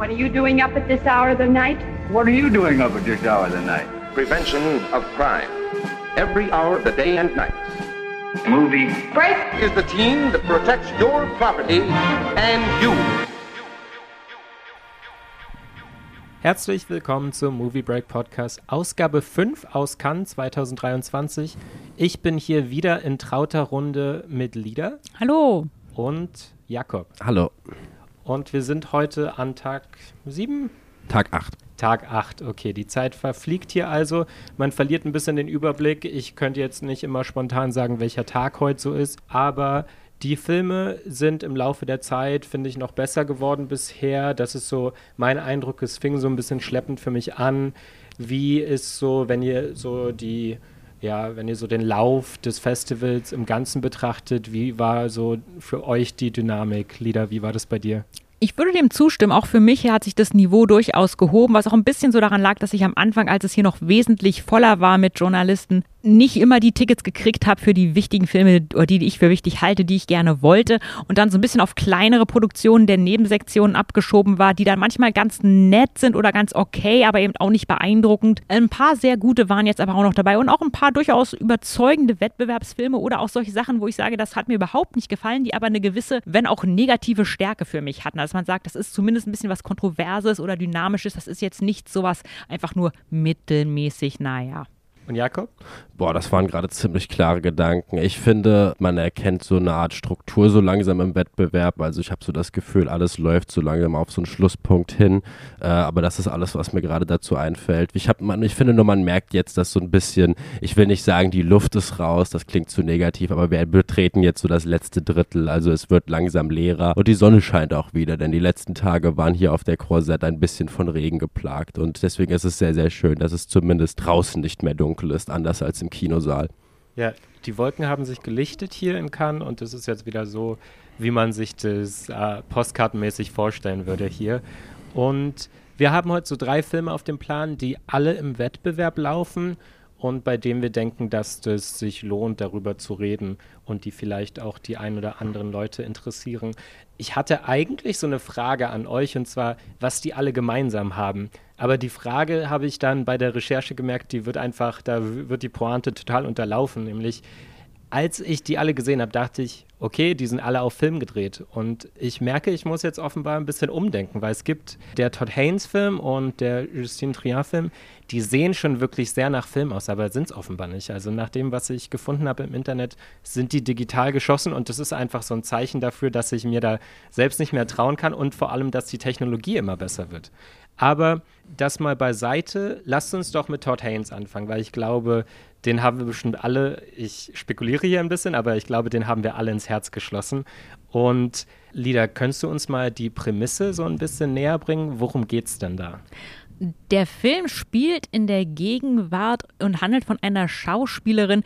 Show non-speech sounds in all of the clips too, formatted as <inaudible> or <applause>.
What are you doing up at this hour of the night? What are you doing up at this hour of the night? Prevention of crime. Every hour of the day and night. Movie. Break! Is the team that protects your property and you. Herzlich willkommen zum Movie Break Podcast, Ausgabe 5 aus Cannes 2023. Ich bin hier wieder in trauter Runde mit Lida Hallo. und Jakob. Hallo. Und wir sind heute an Tag 7? Tag 8. Tag 8, okay. Die Zeit verfliegt hier also. Man verliert ein bisschen den Überblick. Ich könnte jetzt nicht immer spontan sagen, welcher Tag heute so ist, aber die Filme sind im Laufe der Zeit, finde ich, noch besser geworden bisher. Das ist so mein Eindruck. Es fing so ein bisschen schleppend für mich an. Wie ist so, wenn ihr so die, ja, wenn ihr so den Lauf des Festivals im Ganzen betrachtet, wie war so für euch die Dynamik? Lieder, wie war das bei dir? Ich würde dem zustimmen. Auch für mich hat sich das Niveau durchaus gehoben, was auch ein bisschen so daran lag, dass ich am Anfang, als es hier noch wesentlich voller war mit Journalisten, nicht immer die Tickets gekriegt habe für die wichtigen Filme die, die ich für wichtig halte, die ich gerne wollte und dann so ein bisschen auf kleinere Produktionen der Nebensektionen abgeschoben war, die dann manchmal ganz nett sind oder ganz okay, aber eben auch nicht beeindruckend. Ein paar sehr gute waren jetzt aber auch noch dabei und auch ein paar durchaus überzeugende Wettbewerbsfilme oder auch solche Sachen, wo ich sage, das hat mir überhaupt nicht gefallen, die aber eine gewisse, wenn auch negative Stärke für mich hatten. Also man sagt, das ist zumindest ein bisschen was Kontroverses oder Dynamisches, das ist jetzt nicht sowas einfach nur mittelmäßig, naja. Und Jakob? Boah, das waren gerade ziemlich klare Gedanken. Ich finde, man erkennt so eine Art Struktur so langsam im Wettbewerb. Also ich habe so das Gefühl, alles läuft so langsam auf so einen Schlusspunkt hin. Äh, aber das ist alles, was mir gerade dazu einfällt. Ich, hab, man, ich finde nur, man merkt jetzt, dass so ein bisschen, ich will nicht sagen, die Luft ist raus, das klingt zu negativ, aber wir betreten jetzt so das letzte Drittel. Also es wird langsam leerer und die Sonne scheint auch wieder, denn die letzten Tage waren hier auf der Croisette ein bisschen von Regen geplagt. Und deswegen ist es sehr, sehr schön, dass es zumindest draußen nicht mehr dunkel ist, anders als im Kinosaal. Ja, die Wolken haben sich gelichtet hier in Cannes und es ist jetzt wieder so, wie man sich das äh, postkartenmäßig vorstellen würde hier. Und wir haben heute so drei Filme auf dem Plan, die alle im Wettbewerb laufen und bei denen wir denken, dass es sich lohnt, darüber zu reden und die vielleicht auch die ein oder anderen Leute interessieren. Ich hatte eigentlich so eine Frage an euch und zwar, was die alle gemeinsam haben. Aber die Frage habe ich dann bei der Recherche gemerkt, die wird einfach, da wird die Pointe total unterlaufen. Nämlich, als ich die alle gesehen habe, dachte ich, okay, die sind alle auf Film gedreht. Und ich merke, ich muss jetzt offenbar ein bisschen umdenken, weil es gibt der Todd Haynes-Film und der Justine Trier-Film, die sehen schon wirklich sehr nach Film aus, aber sind es offenbar nicht. Also nach dem, was ich gefunden habe im Internet, sind die digital geschossen und das ist einfach so ein Zeichen dafür, dass ich mir da selbst nicht mehr trauen kann und vor allem, dass die Technologie immer besser wird. Aber das mal beiseite, lasst uns doch mit Todd Haynes anfangen, weil ich glaube, den haben wir bestimmt alle, ich spekuliere hier ein bisschen, aber ich glaube, den haben wir alle ins Herz geschlossen. Und Lida, könntest du uns mal die Prämisse so ein bisschen näher bringen? Worum geht es denn da? Der Film spielt in der Gegenwart und handelt von einer Schauspielerin,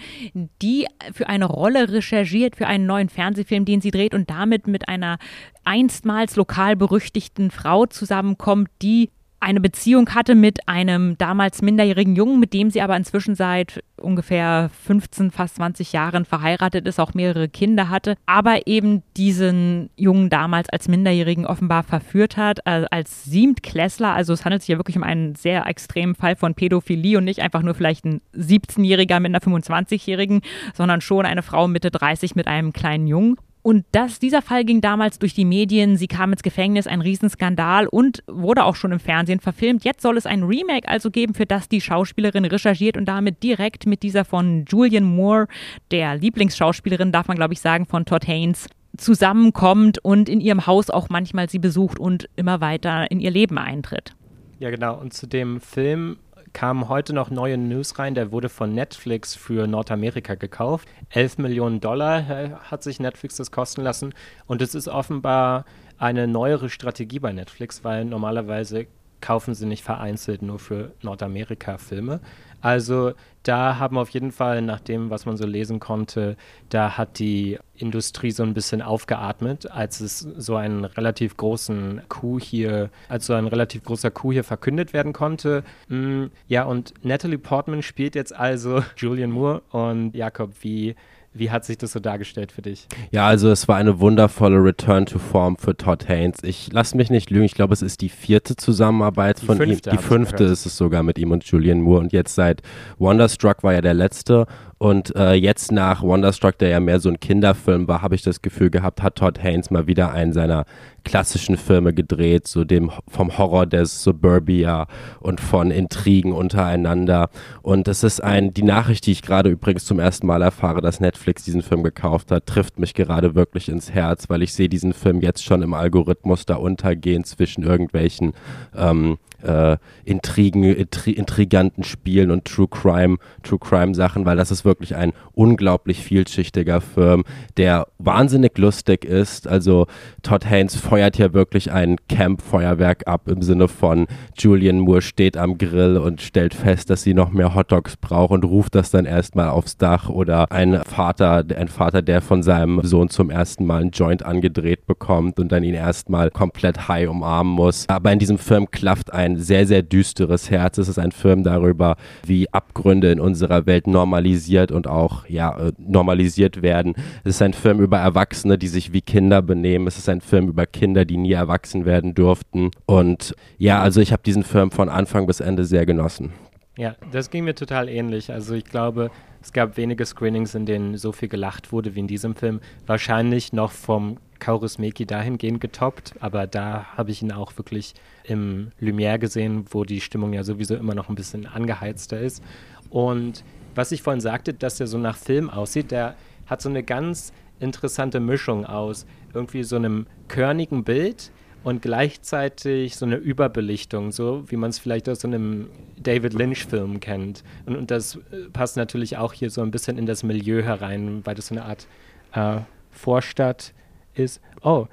die für eine Rolle recherchiert, für einen neuen Fernsehfilm, den sie dreht und damit mit einer einstmals lokal berüchtigten Frau zusammenkommt, die eine Beziehung hatte mit einem damals minderjährigen Jungen, mit dem sie aber inzwischen seit ungefähr 15, fast 20 Jahren verheiratet ist, auch mehrere Kinder hatte, aber eben diesen Jungen damals als Minderjährigen offenbar verführt hat, äh, als Siebtklässler. Also es handelt sich ja wirklich um einen sehr extremen Fall von Pädophilie und nicht einfach nur vielleicht ein 17-Jähriger mit einer 25-Jährigen, sondern schon eine Frau Mitte 30 mit einem kleinen Jungen. Und das, dieser Fall ging damals durch die Medien, sie kam ins Gefängnis, ein Riesenskandal und wurde auch schon im Fernsehen verfilmt. Jetzt soll es ein Remake also geben, für das die Schauspielerin recherchiert und damit direkt mit dieser von Julian Moore, der Lieblingsschauspielerin, darf man glaube ich sagen, von Todd Haynes, zusammenkommt und in ihrem Haus auch manchmal sie besucht und immer weiter in ihr Leben eintritt. Ja, genau. Und zu dem Film kamen heute noch neue News rein. Der wurde von Netflix für Nordamerika gekauft. 11 Millionen Dollar äh, hat sich Netflix das kosten lassen. Und es ist offenbar eine neuere Strategie bei Netflix, weil normalerweise kaufen sie nicht vereinzelt nur für Nordamerika Filme. Also da haben auf jeden Fall, nach dem, was man so lesen konnte, da hat die Industrie so ein bisschen aufgeatmet, als es so einen relativ großen Coup hier, als so ein relativ großer Coup hier verkündet werden konnte. Mm, ja, und Natalie Portman spielt jetzt also <laughs> Julian Moore und Jakob, wie wie hat sich das so dargestellt für dich? Ja, also es war eine wundervolle Return to Form für Todd Haynes. Ich lasse mich nicht lügen, ich glaube, es ist die vierte Zusammenarbeit Die von fünfte, ihm. Die fünfte ist es sogar mit ihm und Julian Moore. Und jetzt seit Wonderstruck war ja der letzte. Und äh, jetzt nach Wonderstruck, der ja mehr so ein Kinderfilm war, habe ich das Gefühl gehabt, hat Todd Haynes mal wieder einen seiner klassischen Filme gedreht, so dem vom Horror des Suburbia und von Intrigen untereinander. Und es ist ein, die Nachricht, die ich gerade übrigens zum ersten Mal erfahre, dass Netflix diesen Film gekauft hat, trifft mich gerade wirklich ins Herz, weil ich sehe diesen Film jetzt schon im Algorithmus da untergehen zwischen irgendwelchen ähm, äh, Intrigen, intri intriganten Spielen und True Crime, True Crime Sachen, weil das ist wirklich ein unglaublich vielschichtiger Film, der wahnsinnig lustig ist. Also Todd Haynes feuert hier wirklich ein Camp-Feuerwerk ab im Sinne von Julian Moore steht am Grill und stellt fest, dass sie noch mehr Hotdogs braucht und ruft das dann erstmal aufs Dach oder ein Vater, ein Vater, der von seinem Sohn zum ersten Mal einen Joint angedreht bekommt und dann ihn erstmal komplett high umarmen muss. Aber in diesem Film klafft ein sehr, sehr düsteres Herz. Es ist ein Film darüber, wie Abgründe in unserer Welt normalisiert und auch ja, äh, normalisiert werden. Es ist ein Film über Erwachsene, die sich wie Kinder benehmen. Es ist ein Film über Kinder, die nie erwachsen werden durften. Und ja, also ich habe diesen Film von Anfang bis Ende sehr genossen. Ja, das ging mir total ähnlich. Also ich glaube, es gab wenige Screenings, in denen so viel gelacht wurde wie in diesem Film. Wahrscheinlich noch vom Kaurismäki dahingehend getoppt, aber da habe ich ihn auch wirklich im Lumière gesehen, wo die Stimmung ja sowieso immer noch ein bisschen angeheizter ist. Und was ich vorhin sagte, dass er so nach Film aussieht, der hat so eine ganz interessante Mischung aus irgendwie so einem körnigen Bild und gleichzeitig so eine Überbelichtung, so wie man es vielleicht aus so einem David Lynch-Film kennt. Und, und das äh, passt natürlich auch hier so ein bisschen in das Milieu herein, weil das so eine Art äh, Vorstadt ist. Oh,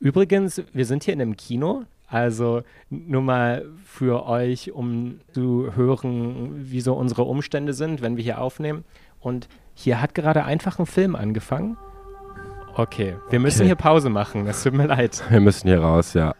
übrigens, wir sind hier in einem Kino. Also nur mal für euch, um zu hören, wie so unsere Umstände sind, wenn wir hier aufnehmen. Und hier hat gerade einfach ein Film angefangen. Okay, wir müssen Okay. hier Pause machen. Es tut mir leid. <laughs> Wir müssen hier raus, ja.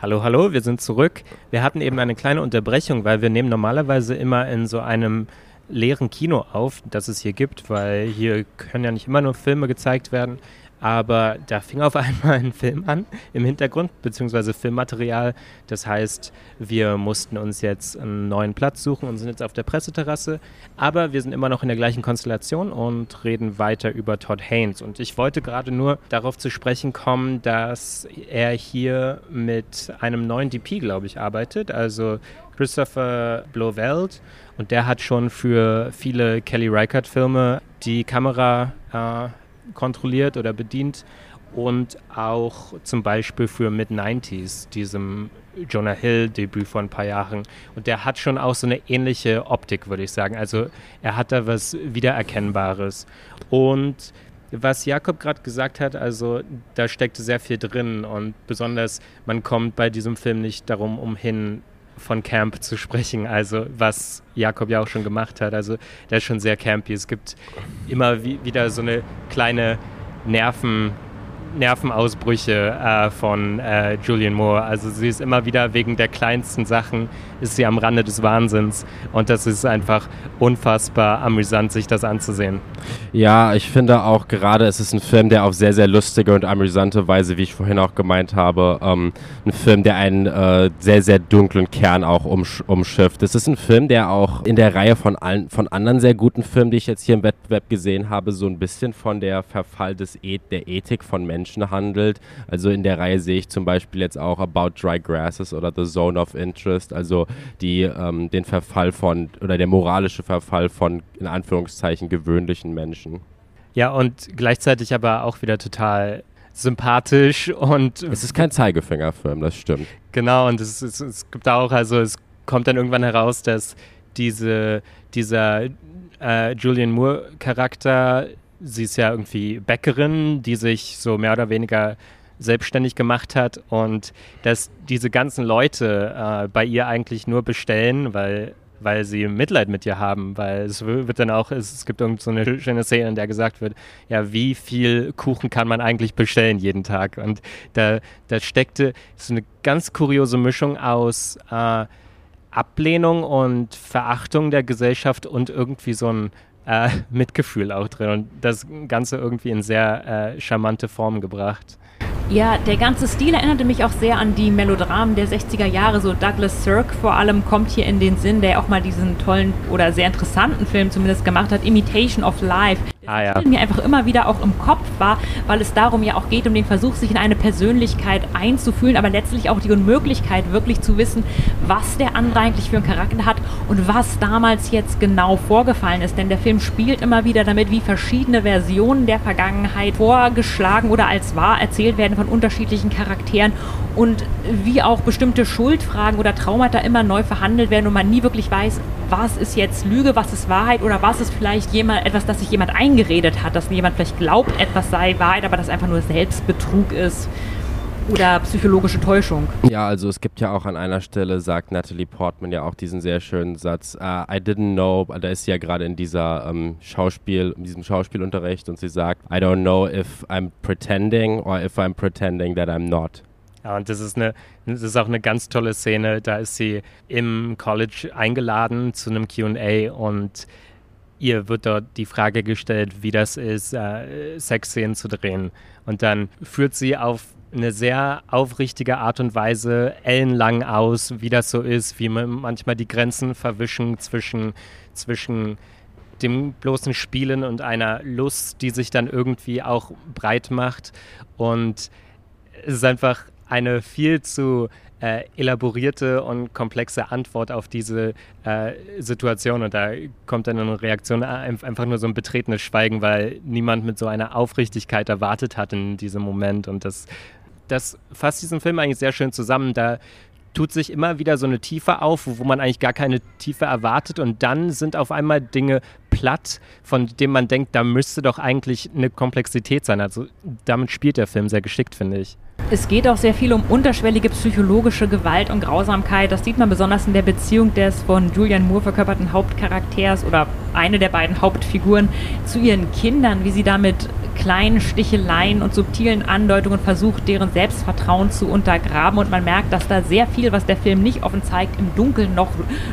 Hallo, hallo, wir sind zurück. Wir hatten eben eine kleine Unterbrechung, weil wir nehmen normalerweise immer in so einem leeren Kino auf, das es hier gibt, weil hier können ja nicht immer nur Filme gezeigt werden. Aber da fing auf <laughs> einmal ein Film an im Hintergrund, beziehungsweise Filmmaterial. Das heißt, wir mussten uns jetzt einen neuen Platz suchen und sind jetzt auf der Presseterrasse. Aber wir sind immer noch in der gleichen Konstellation und reden weiter über Todd Haynes. Und ich wollte gerade nur darauf zu sprechen kommen, dass er hier mit einem neuen DP, glaube ich, arbeitet. Also Christopher Blofeld. Und der hat schon für viele Kelly Reichardt-Filme die Kamera äh, kontrolliert oder bedient und auch zum Beispiel für Mid-90s, diesem Jonah Hill-Debüt vor ein paar Jahren. Und der hat schon auch so eine ähnliche Optik, würde ich sagen. Also er hat da was Wiedererkennbares. Und was Jakob gerade gesagt hat, also da steckte sehr viel drin und besonders man kommt bei diesem Film nicht darum umhin, von Camp zu sprechen, also was Jakob ja auch schon gemacht hat. Also der ist schon sehr campy. Es gibt immer wie, wieder so eine kleine Nerven, Nervenausbrüche äh, von äh, Julian Moore. Also sie ist immer wieder wegen der kleinsten Sachen, ist sie am Rande des Wahnsinns. Und das ist einfach unfassbar amüsant, sich das anzusehen. Ja, ich finde auch gerade, es ist ein Film, der auf sehr, sehr lustige und amüsante Weise, wie ich vorhin auch gemeint habe, ähm, ein Film, der einen äh, sehr, sehr dunklen Kern auch umsch umschifft. Es ist ein Film, der auch in der Reihe von, allen, von anderen sehr guten Filmen, die ich jetzt hier im Wettbewerb gesehen habe, so ein bisschen von der Verfall des e der Ethik von Menschen handelt. Also in der Reihe sehe ich zum Beispiel jetzt auch About Dry Grasses oder The Zone of Interest, also die, ähm, den Verfall von, oder der moralische Verfall von, in Anführungszeichen, gewöhnlichen Menschen. Ja, und gleichzeitig aber auch wieder total sympathisch und Es ist kein Zeigefingerfilm, das stimmt. Genau, und es, es, es gibt auch, also es kommt dann irgendwann heraus, dass diese, dieser äh, Julian Moore-Charakter, sie ist ja irgendwie Bäckerin, die sich so mehr oder weniger selbstständig gemacht hat und dass diese ganzen Leute äh, bei ihr eigentlich nur bestellen, weil weil sie Mitleid mit ihr haben, weil es wird dann auch, es, es gibt irgend so eine schöne Szene, in der gesagt wird, ja, wie viel Kuchen kann man eigentlich bestellen jeden Tag? Und da, da steckte so eine ganz kuriose Mischung aus äh, Ablehnung und Verachtung der Gesellschaft und irgendwie so ein äh, Mitgefühl auch drin und das Ganze irgendwie in sehr äh, charmante Form gebracht. Ja, der ganze Stil erinnerte mich auch sehr an die Melodramen der 60er Jahre. So Douglas Sirk vor allem kommt hier in den Sinn, der auch mal diesen tollen oder sehr interessanten Film zumindest gemacht hat, Imitation of Life. Ah, ja. mir einfach immer wieder auch im Kopf war, weil es darum ja auch geht, um den Versuch, sich in eine Persönlichkeit einzufühlen, aber letztlich auch die Unmöglichkeit, wirklich zu wissen, was der andere eigentlich für einen Charakter hat und was damals jetzt genau vorgefallen ist. Denn der Film spielt immer wieder damit, wie verschiedene Versionen der Vergangenheit vorgeschlagen oder als wahr erzählt werden von unterschiedlichen Charakteren und wie auch bestimmte Schuldfragen oder Traumata immer neu verhandelt werden und man nie wirklich weiß, was ist jetzt Lüge, was ist Wahrheit oder was ist vielleicht jemand, etwas, das sich jemand eingeredet hat, dass jemand vielleicht glaubt, etwas sei Wahrheit, aber das einfach nur Selbstbetrug ist oder psychologische Täuschung. Ja, also es gibt ja auch an einer Stelle, sagt Natalie Portman ja auch diesen sehr schönen Satz, uh, I didn't know, da ist sie ja gerade in dieser ähm, Schauspiel, in diesem Schauspielunterricht und sie sagt, I don't know if I'm pretending or if I'm pretending that I'm not. Ja, und das ist, eine, das ist auch eine ganz tolle Szene. Da ist sie im College eingeladen zu einem QA und ihr wird dort die Frage gestellt, wie das ist, äh, Sexszenen zu drehen. Und dann führt sie auf eine sehr aufrichtige Art und Weise ellenlang aus, wie das so ist, wie man manchmal die Grenzen verwischen zwischen, zwischen dem bloßen Spielen und einer Lust, die sich dann irgendwie auch breit macht. Und es ist einfach eine viel zu äh, elaborierte und komplexe Antwort auf diese äh, Situation. Und da kommt dann eine Reaktion, äh, einfach nur so ein betretenes Schweigen, weil niemand mit so einer Aufrichtigkeit erwartet hat in diesem Moment. Und das, das fasst diesen Film eigentlich sehr schön zusammen. Da tut sich immer wieder so eine Tiefe auf, wo man eigentlich gar keine Tiefe erwartet und dann sind auf einmal Dinge platt, von denen man denkt, da müsste doch eigentlich eine Komplexität sein. Also damit spielt der Film sehr geschickt, finde ich. Es geht auch sehr viel um unterschwellige psychologische Gewalt und Grausamkeit. Das sieht man besonders in der Beziehung des von Julian Moore verkörperten Hauptcharakters oder eine der beiden Hauptfiguren zu ihren Kindern, wie sie damit kleinen Sticheleien und subtilen Andeutungen versucht, deren Selbstvertrauen zu untergraben. Und man merkt, dass da sehr viel, was der Film nicht offen zeigt, im Dunkeln noch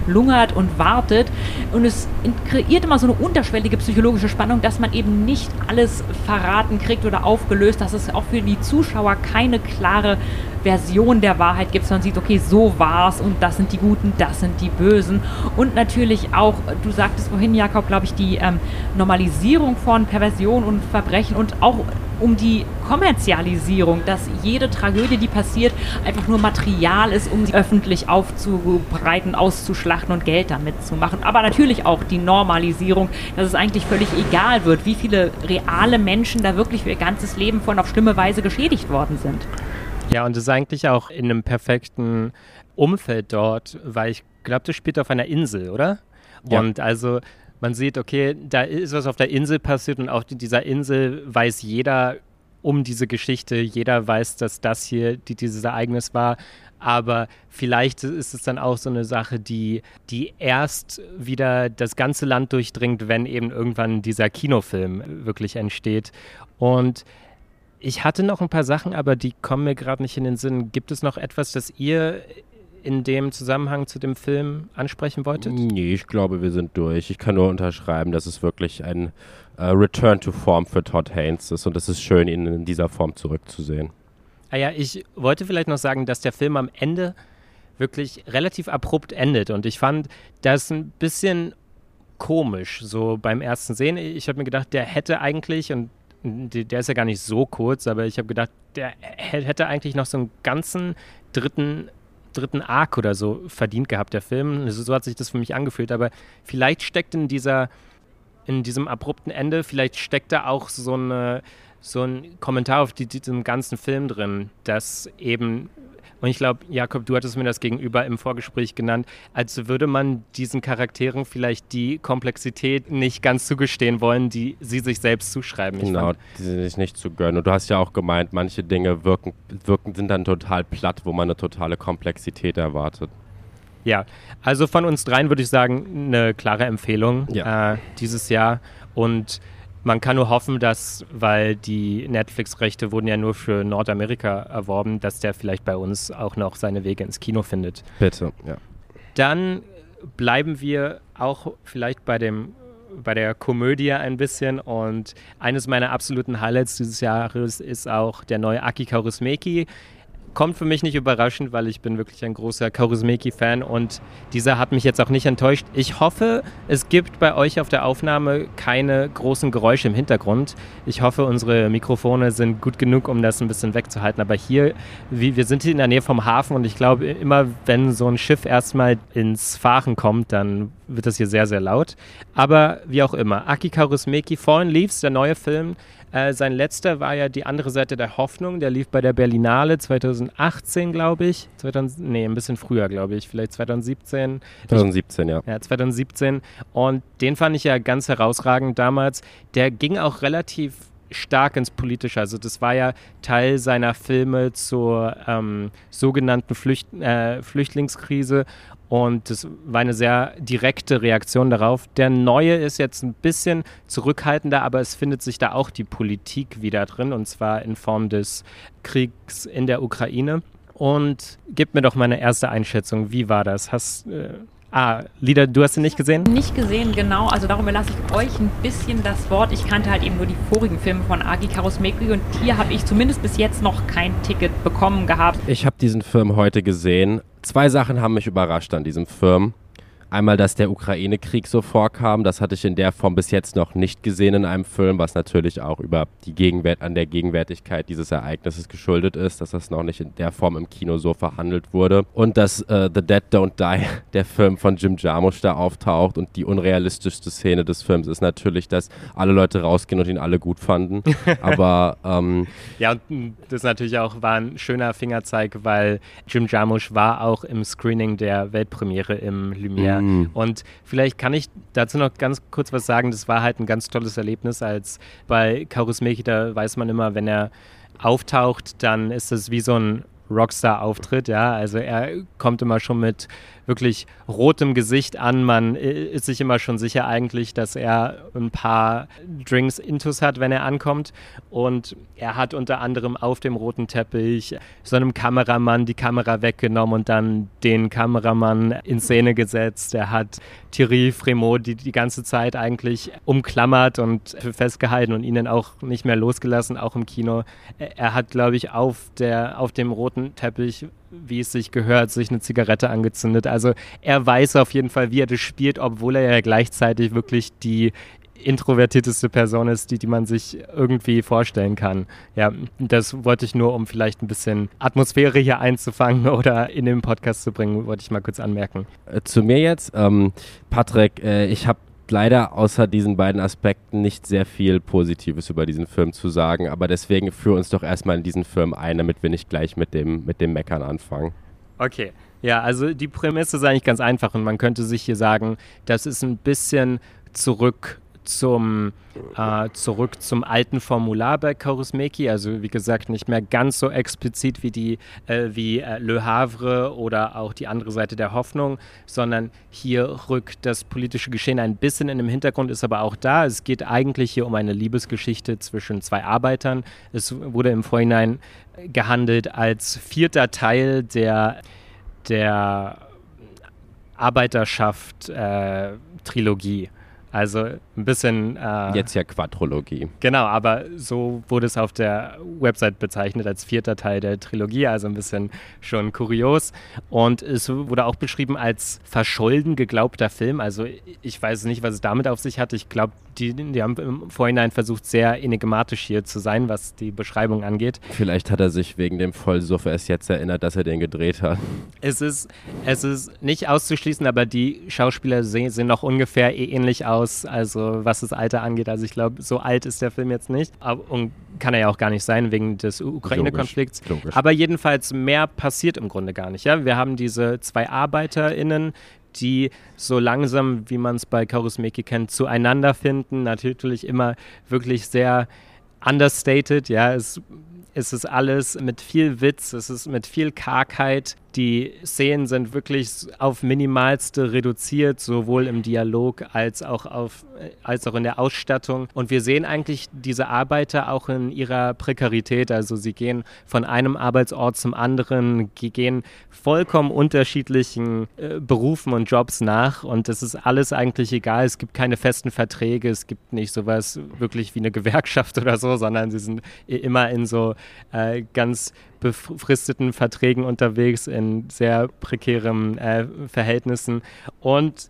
lungert und wartet. Und es kreiert immer so eine unterschwellige psychologische Spannung, dass man eben nicht alles verraten kriegt oder aufgelöst, dass es auch für die Zuschauer keine klare Version der Wahrheit gibt, sondern sieht, okay, so war's und das sind die Guten, das sind die Bösen. Und natürlich auch, du sagtest vorhin, Jakob, glaube ich, die ähm, Normalisierung von Perversion und Verbrechen und auch um die Kommerzialisierung, dass jede Tragödie, die passiert, einfach nur Material ist, um sie öffentlich aufzubreiten, auszuschlachten und Geld damit zu machen. Aber natürlich auch die Normalisierung, dass es eigentlich völlig egal wird, wie viele reale Menschen da wirklich für ihr ganzes Leben von auf schlimme Weise geschädigt worden sind. Ja, und es ist eigentlich auch in einem perfekten Umfeld dort, weil ich glaube, das spielt auf einer Insel, oder? Ja. Und also man sieht, okay, da ist was auf der Insel passiert und auf dieser Insel weiß jeder um diese Geschichte, jeder weiß, dass das hier die, dieses Ereignis war. Aber vielleicht ist es dann auch so eine Sache, die, die erst wieder das ganze Land durchdringt, wenn eben irgendwann dieser Kinofilm wirklich entsteht. Und ich hatte noch ein paar Sachen, aber die kommen mir gerade nicht in den Sinn. Gibt es noch etwas, das ihr in dem Zusammenhang zu dem Film ansprechen wolltet? Nee, ich glaube, wir sind durch. Ich kann nur unterschreiben, dass es wirklich ein uh, Return to Form für Todd Haynes ist und es ist schön, ihn in dieser Form zurückzusehen. Ah ja, ich wollte vielleicht noch sagen, dass der Film am Ende wirklich relativ abrupt endet und ich fand das ein bisschen komisch, so beim ersten Sehen. Ich habe mir gedacht, der hätte eigentlich, und der ist ja gar nicht so kurz, aber ich habe gedacht, der hätte eigentlich noch so einen ganzen dritten, dritten Arc oder so verdient gehabt, der Film. So hat sich das für mich angefühlt, aber vielleicht steckt in dieser, in diesem abrupten Ende, vielleicht steckt da auch so eine so ein Kommentar auf die, diesem ganzen Film drin, dass eben und ich glaube, Jakob, du hattest mir das gegenüber im Vorgespräch genannt, als würde man diesen Charakteren vielleicht die Komplexität nicht ganz zugestehen wollen, die sie sich selbst zuschreiben. genau, die sie sich nicht zu gönnen. Und du hast ja auch gemeint, manche Dinge wirken, wirken, sind dann total platt, wo man eine totale Komplexität erwartet. Ja, also von uns dreien würde ich sagen, eine klare Empfehlung ja. äh, dieses Jahr. Und man kann nur hoffen, dass, weil die Netflix-Rechte wurden ja nur für Nordamerika erworben, dass der vielleicht bei uns auch noch seine Wege ins Kino findet. Bitte, ja. Dann bleiben wir auch vielleicht bei dem bei der Komödie ein bisschen. Und eines meiner absoluten Highlights dieses Jahres ist auch der neue Aki Kaurismäki kommt für mich nicht überraschend, weil ich bin wirklich ein großer Kaurismäki-Fan und dieser hat mich jetzt auch nicht enttäuscht. Ich hoffe, es gibt bei euch auf der Aufnahme keine großen Geräusche im Hintergrund. Ich hoffe, unsere Mikrofone sind gut genug, um das ein bisschen wegzuhalten. Aber hier, wir sind hier in der Nähe vom Hafen und ich glaube, immer wenn so ein Schiff erstmal ins Fahren kommt, dann wird das hier sehr, sehr laut. Aber wie auch immer, Aki Kaurismäki, Fallen Leaves, der neue Film, äh, sein letzter war ja die andere Seite der Hoffnung. Der lief bei der Berlinale 2018, glaube ich. 2000, nee, ein bisschen früher, glaube ich. Vielleicht 2017. 2017, ja. Ja, 2017. Und den fand ich ja ganz herausragend damals. Der ging auch relativ stark ins Politische. Also das war ja Teil seiner Filme zur ähm, sogenannten Flücht, äh, Flüchtlingskrise und das war eine sehr direkte Reaktion darauf. Der neue ist jetzt ein bisschen zurückhaltender, aber es findet sich da auch die Politik wieder drin, und zwar in Form des Kriegs in der Ukraine. Und gib mir doch mal eine erste Einschätzung. Wie war das? Hast, äh, Ah, Lieder, du hast ihn nicht gesehen? Nicht gesehen, genau. Also darum lasse ich euch ein bisschen das Wort. Ich kannte halt eben nur die vorigen Filme von Agi Karusmeki und hier habe ich zumindest bis jetzt noch kein Ticket bekommen gehabt. Ich habe diesen Film heute gesehen. Zwei Sachen haben mich überrascht an diesem Film. Einmal, dass der Ukraine-Krieg so vorkam, das hatte ich in der Form bis jetzt noch nicht gesehen in einem Film, was natürlich auch über die Gegenwart, an der Gegenwärtigkeit dieses Ereignisses geschuldet ist, dass das noch nicht in der Form im Kino so verhandelt wurde. Und dass äh, The Dead Don't Die, <laughs> der Film von Jim Jarmusch, da auftaucht. Und die unrealistischste Szene des Films ist natürlich, dass alle Leute rausgehen und ihn alle gut fanden. <laughs> Aber ähm, ja, und das natürlich auch war ein schöner Fingerzeig, weil Jim Jarmusch war auch im Screening der Weltpremiere im Lumière Mhm. Und vielleicht kann ich dazu noch ganz kurz was sagen. Das war halt ein ganz tolles Erlebnis, als bei Kaurismäki, da weiß man immer, wenn er auftaucht, dann ist es wie so ein Rockstar-Auftritt, ja. Also er kommt immer schon mit wirklich rotem Gesicht an. Man ist sich immer schon sicher eigentlich, dass er ein paar Drinks intus hat, wenn er ankommt. Und er hat unter anderem auf dem roten Teppich so einem Kameramann die Kamera weggenommen und dann den Kameramann in Szene gesetzt. Er hat Thierry Fremont die, die ganze Zeit eigentlich umklammert und festgehalten und ihn dann auch nicht mehr losgelassen, auch im Kino. Er hat, glaube ich, auf, der, auf dem roten Teppich wie es sich gehört, sich eine Zigarette angezündet. Also er weiß auf jeden Fall, wie er das spielt, obwohl er ja gleichzeitig wirklich die introvertierteste Person ist, die, die man sich irgendwie vorstellen kann. Ja, das wollte ich nur, um vielleicht ein bisschen Atmosphäre hier einzufangen oder in den Podcast zu bringen, wollte ich mal kurz anmerken. Äh, zu mir jetzt, ähm, Patrick, äh, ich habe leider außer diesen beiden Aspekten nicht sehr viel Positives über diesen Film zu sagen, aber deswegen führ uns doch erstmal in diesen Film ein, damit wir nicht gleich mit dem, mit dem Meckern anfangen. Okay. Ja, also die Prämisse ist eigentlich ganz einfach und man könnte sich hier sagen, das ist ein bisschen zurück zum, äh, zurück zum alten Formular bei Kaurismäki. Also wie gesagt, nicht mehr ganz so explizit wie, die, äh, wie äh, Le Havre oder auch die andere Seite der Hoffnung, sondern hier rückt das politische Geschehen ein bisschen in den Hintergrund, ist aber auch da. Es geht eigentlich hier um eine Liebesgeschichte zwischen zwei Arbeitern. Es wurde im Vorhinein gehandelt als vierter Teil der, der Arbeiterschaft-Trilogie. Äh, also ein bisschen. Äh, Jetzt ja Quadrologie. Genau, aber so wurde es auf der Website bezeichnet als vierter Teil der Trilogie, also ein bisschen schon kurios. Und es wurde auch beschrieben als verscholden geglaubter Film. Also ich weiß nicht, was es damit auf sich hat. Ich glaube, die, die haben im Vorhinein versucht, sehr enigmatisch hier zu sein, was die Beschreibung angeht. Vielleicht hat er sich wegen dem Vollsuff erst jetzt erinnert, dass er den gedreht hat. Es ist, es ist nicht auszuschließen, aber die Schauspieler sehen, sehen noch ungefähr ähnlich aus aus, also was das Alter angeht. Also ich glaube, so alt ist der Film jetzt nicht. Und kann er ja auch gar nicht sein wegen des Ukraine-Konflikts. Aber jedenfalls mehr passiert im Grunde gar nicht. Ja? Wir haben diese zwei ArbeiterInnen, die so langsam, wie man es bei Karusmeki kennt, zueinander finden. Natürlich immer wirklich sehr understated. Ja, es, es ist alles mit viel Witz, es ist mit viel Kargheit Die Szenen sind wirklich auf minimalste reduziert, sowohl im Dialog als auch, auf, als auch in der Ausstattung. Und wir sehen eigentlich diese Arbeiter auch in ihrer Prekarität. Also sie gehen von einem Arbeitsort zum anderen, gehen vollkommen unterschiedlichen äh, Berufen und Jobs nach. Und es ist alles eigentlich egal. Es gibt keine festen Verträge, es gibt nicht sowas wirklich wie eine <laughs> Gewerkschaft oder so, sondern sie sind immer in so äh, ganz befristeten Verträgen unterwegs, in sehr prekären äh, Verhältnissen. Und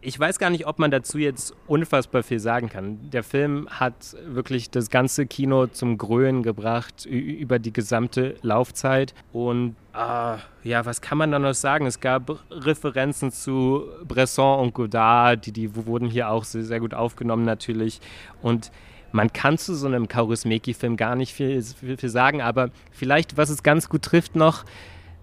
ich weiß gar nicht, ob man dazu jetzt unfassbar viel sagen kann. Der Film hat wirklich das ganze Kino zum Grölen gebracht über die gesamte Laufzeit. Und äh, ja, was kann man da noch sagen? Es gab Referenzen zu Bresson und Godard, die, die wurden hier auch sehr, sehr gut aufgenommen natürlich. Und man kann zu so einem Kaurismäki-Film gar nicht viel, viel, viel sagen, aber vielleicht, was es ganz gut trifft noch,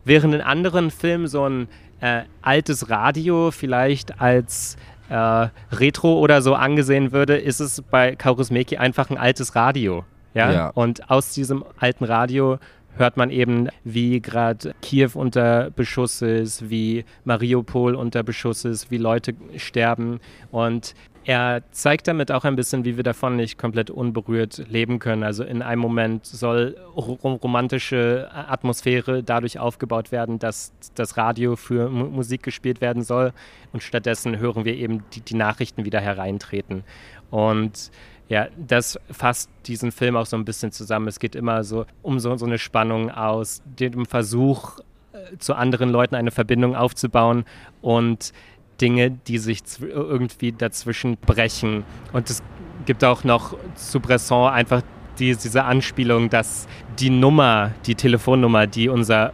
während in anderen Filmen so ein äh, altes Radio vielleicht als äh, Retro oder so angesehen würde, ist es bei Kaurismäki einfach ein altes Radio. Ja? ja. Und aus diesem alten Radio hört man eben, wie gerade Kiew unter Beschuss ist, wie Mariupol unter Beschuss ist, wie Leute sterben. Und er zeigt damit auch ein bisschen, wie wir davon nicht komplett unberührt leben können. Also in einem Moment soll romantische Atmosphäre dadurch aufgebaut werden, dass das Radio für Musik gespielt werden soll und stattdessen hören wir eben die, die Nachrichten wieder hereintreten. Und ja, das fasst diesen Film auch so ein bisschen zusammen. Es geht immer so um so, so eine Spannung aus dem Versuch, äh, zu anderen Leuten eine Verbindung aufzubauen und Dinge, die sich irgendwie dazwischen brechen. Und es gibt auch noch zu Bresson einfach die, diese Anspielung, dass die Nummer, die Telefonnummer, die unser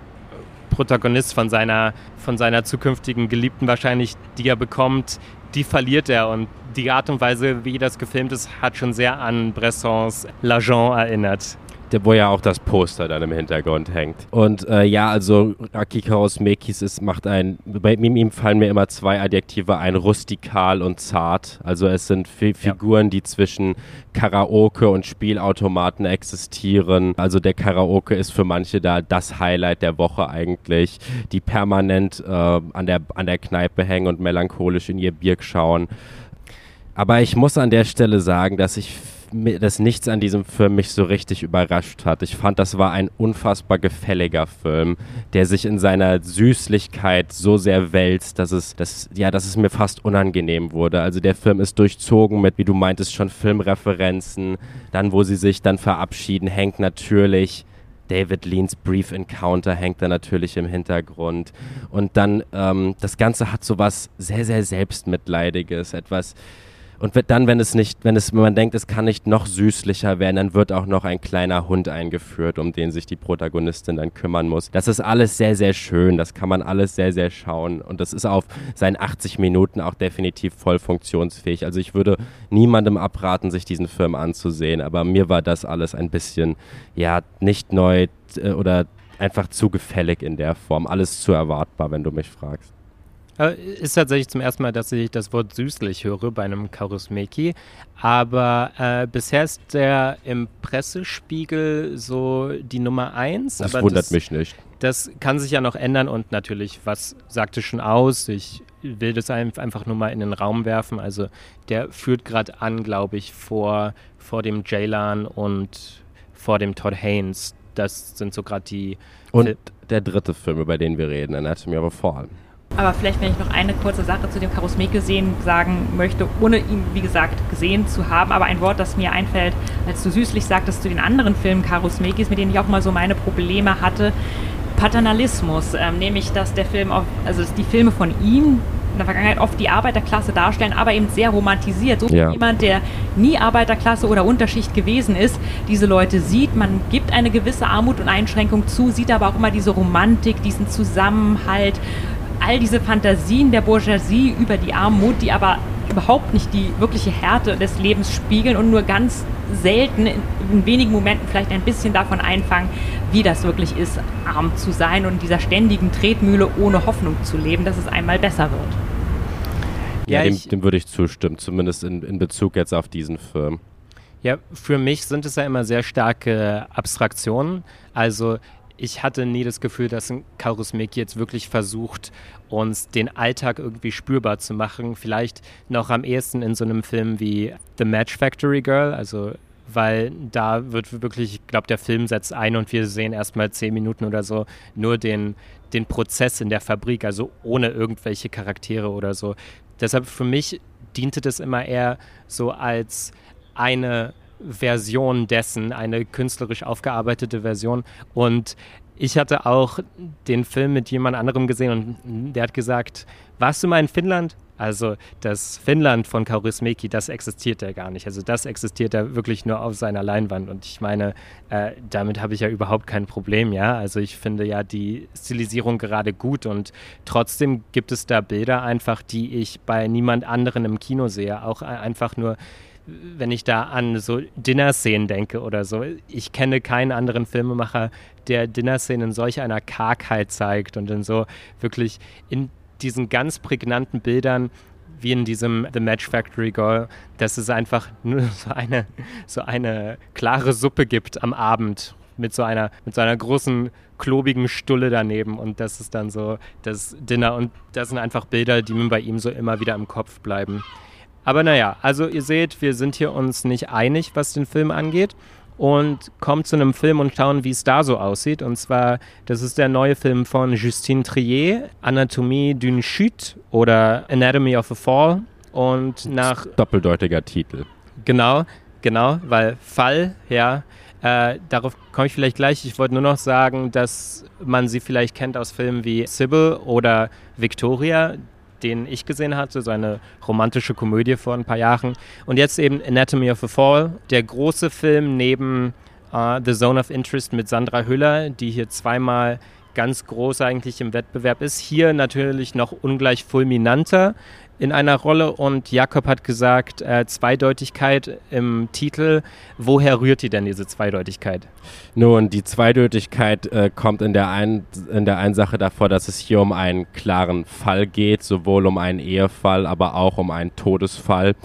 Protagonist von seiner, von seiner zukünftigen Geliebten wahrscheinlich, die er bekommt, die verliert er. Und die Art und Weise, wie das gefilmt ist, hat schon sehr an Bressons L'Agent erinnert wo ja auch das Poster dann im Hintergrund hängt. Und äh, ja, also Akikaros Mekis ist, macht ein, bei ihm fallen mir immer zwei Adjektive ein, rustikal und zart. Also es sind F Figuren, ja. die zwischen Karaoke und Spielautomaten existieren. Also der Karaoke ist für manche da das Highlight der Woche eigentlich, die permanent äh, an, der, an der Kneipe hängen und melancholisch in ihr Bier schauen. Aber ich muss an der Stelle sagen, dass ich dass nichts an diesem Film mich so richtig überrascht hat. Ich fand, das war ein unfassbar gefälliger Film, der sich in seiner Süßlichkeit so sehr wälzt, dass es, dass, ja, dass es mir fast unangenehm wurde. Also der Film ist durchzogen mit, wie du meintest, schon Filmreferenzen. Dann, wo sie sich dann verabschieden, hängt natürlich David Leans Brief Encounter hängt da natürlich im Hintergrund. Und dann, ähm, das Ganze hat so was sehr, sehr Selbstmitleidiges, etwas und dann, wenn es nicht, wenn es, wenn man denkt, es kann nicht noch süßlicher werden, dann wird auch noch ein kleiner Hund eingeführt, um den sich die Protagonistin dann kümmern muss. Das ist alles sehr, sehr schön. Das kann man alles sehr, sehr schauen. Und das ist auf seinen 80 Minuten auch definitiv voll funktionsfähig. Also ich würde niemandem abraten, sich diesen Film anzusehen. Aber mir war das alles ein bisschen, ja, nicht neu äh, oder einfach zu gefällig in der Form. Alles zu erwartbar, wenn du mich fragst. Äh, ist tatsächlich zum ersten Mal, dass ich das Wort süßlich höre bei einem Karusmeki. Aber äh, bisher ist der im Pressespiegel so die Nummer eins. Das wundert das, mich nicht. Das kann sich ja noch ändern und natürlich, was sagte schon aus? Ich will das einfach nur mal in den Raum werfen. Also der führt gerade an, glaube ich, vor, vor dem Jaylan und vor dem Todd Haynes. Das sind so gerade die. Und der dritte Film, über den wir reden, Anatomy of a Fall. Aber vielleicht, wenn ich noch eine kurze Sache zu dem Karusmeke sehen sagen möchte, ohne ihn, wie gesagt, gesehen zu haben, aber ein Wort, das mir einfällt, als du süßlich sagtest zu den anderen Filmen Karusmekis, mit denen ich auch mal so meine Probleme hatte, Paternalismus, ähm, nämlich dass der Film, auf, also dass die Filme von ihm in der Vergangenheit oft die Arbeiterklasse darstellen, aber eben sehr romantisiert. So ja. jemand, der nie Arbeiterklasse oder Unterschicht gewesen ist, diese Leute sieht. Man gibt eine gewisse Armut und Einschränkung zu, sieht aber auch immer diese Romantik, diesen Zusammenhalt, all diese Fantasien der Bourgeoisie über die Armut, die aber überhaupt nicht die wirkliche Härte des Lebens spiegeln und nur ganz selten in, wenigen Momenten vielleicht ein bisschen davon einfangen, wie das wirklich ist, arm zu sein und in dieser ständigen Tretmühle ohne Hoffnung zu leben, dass es einmal besser wird. Ja, ja dem, dem, würde ich zustimmen, zumindest in, in Bezug jetzt auf diesen Film. Ja, für mich sind es ja immer sehr starke Abstraktionen. Also ich hatte nie das Gefühl, dass ein Karusmeki jetzt wirklich versucht, uns den Alltag irgendwie spürbar zu machen. Vielleicht noch am ehesten in so einem Film wie The Match Factory Girl, also weil da wird wirklich, ich glaube, der Film setzt ein und wir sehen erstmal zehn Minuten oder so nur den, den Prozess in der Fabrik, also ohne irgendwelche Charaktere oder so. Deshalb für mich diente das immer eher so als eine Version dessen, eine künstlerisch aufgearbeitete Version. Und ich hatte auch den Film mit jemand anderem gesehen und der hat gesagt, warst du mal in Finnland? Also das Finnland von Kaurismäki, das existiert ja gar nicht. Also das existiert ja wirklich nur auf seiner Leinwand. Und ich meine, äh, damit habe ich ja überhaupt kein Problem, ja. Also ich finde ja die Stilisierung gerade gut und trotzdem gibt es da Bilder einfach, die ich bei niemand anderen im Kino sehe. Auch einfach nur wenn ich da an so Dinner-Szenen denke oder so. Ich kenne keinen anderen Filmemacher, der Dinner-Szenen in solch einer Kargheit zeigt und in so wirklich in diesen ganz prägnanten Bildern wie in diesem The Match Factory Girl, dass es einfach nur <laughs> so eine, so eine klare Suppe gibt am Abend mit so einer, mit so einer großen, klobigen Stulle daneben und das ist dann so das Dinner und das sind einfach Bilder, die mir bei ihm so immer wieder im Kopf bleiben. Aber naja, also ihr seht, wir sind hier uns nicht einig, was den Film angeht und kommen zu einem Film und schauen, wie es da so aussieht. Und zwar, das ist der neue Film von Justine Trier, Anatomie d'une Chute oder Anatomy of a Fall. Und nach. Doppeldeutiger Titel. Genau, genau, weil Fall, ja. Äh, darauf komme ich vielleicht gleich. Ich wollte nur noch sagen, dass man sie vielleicht kennt aus Filmen wie Sybil oder Victoria den ich gesehen hatte, so eine romantische Komödie vor ein paar Jahren. Und jetzt eben Anatomy of a Fall, der große Film neben uh, The Zone of Interest mit Sandra Hüller, die hier zweimal ganz groß eigentlich im Wettbewerb ist. Hier natürlich noch ungleich fulminanter in einer Rolle und Jakob hat gesagt, äh, Zweideutigkeit im Titel. Woher rührt die denn, diese Zweideutigkeit? Nun, die Zweideutigkeit äh, kommt in der, ein, in der einen Sache davor, dass es hier um einen klaren Fall geht, sowohl um einen Ehefall, aber auch um einen Todesfall.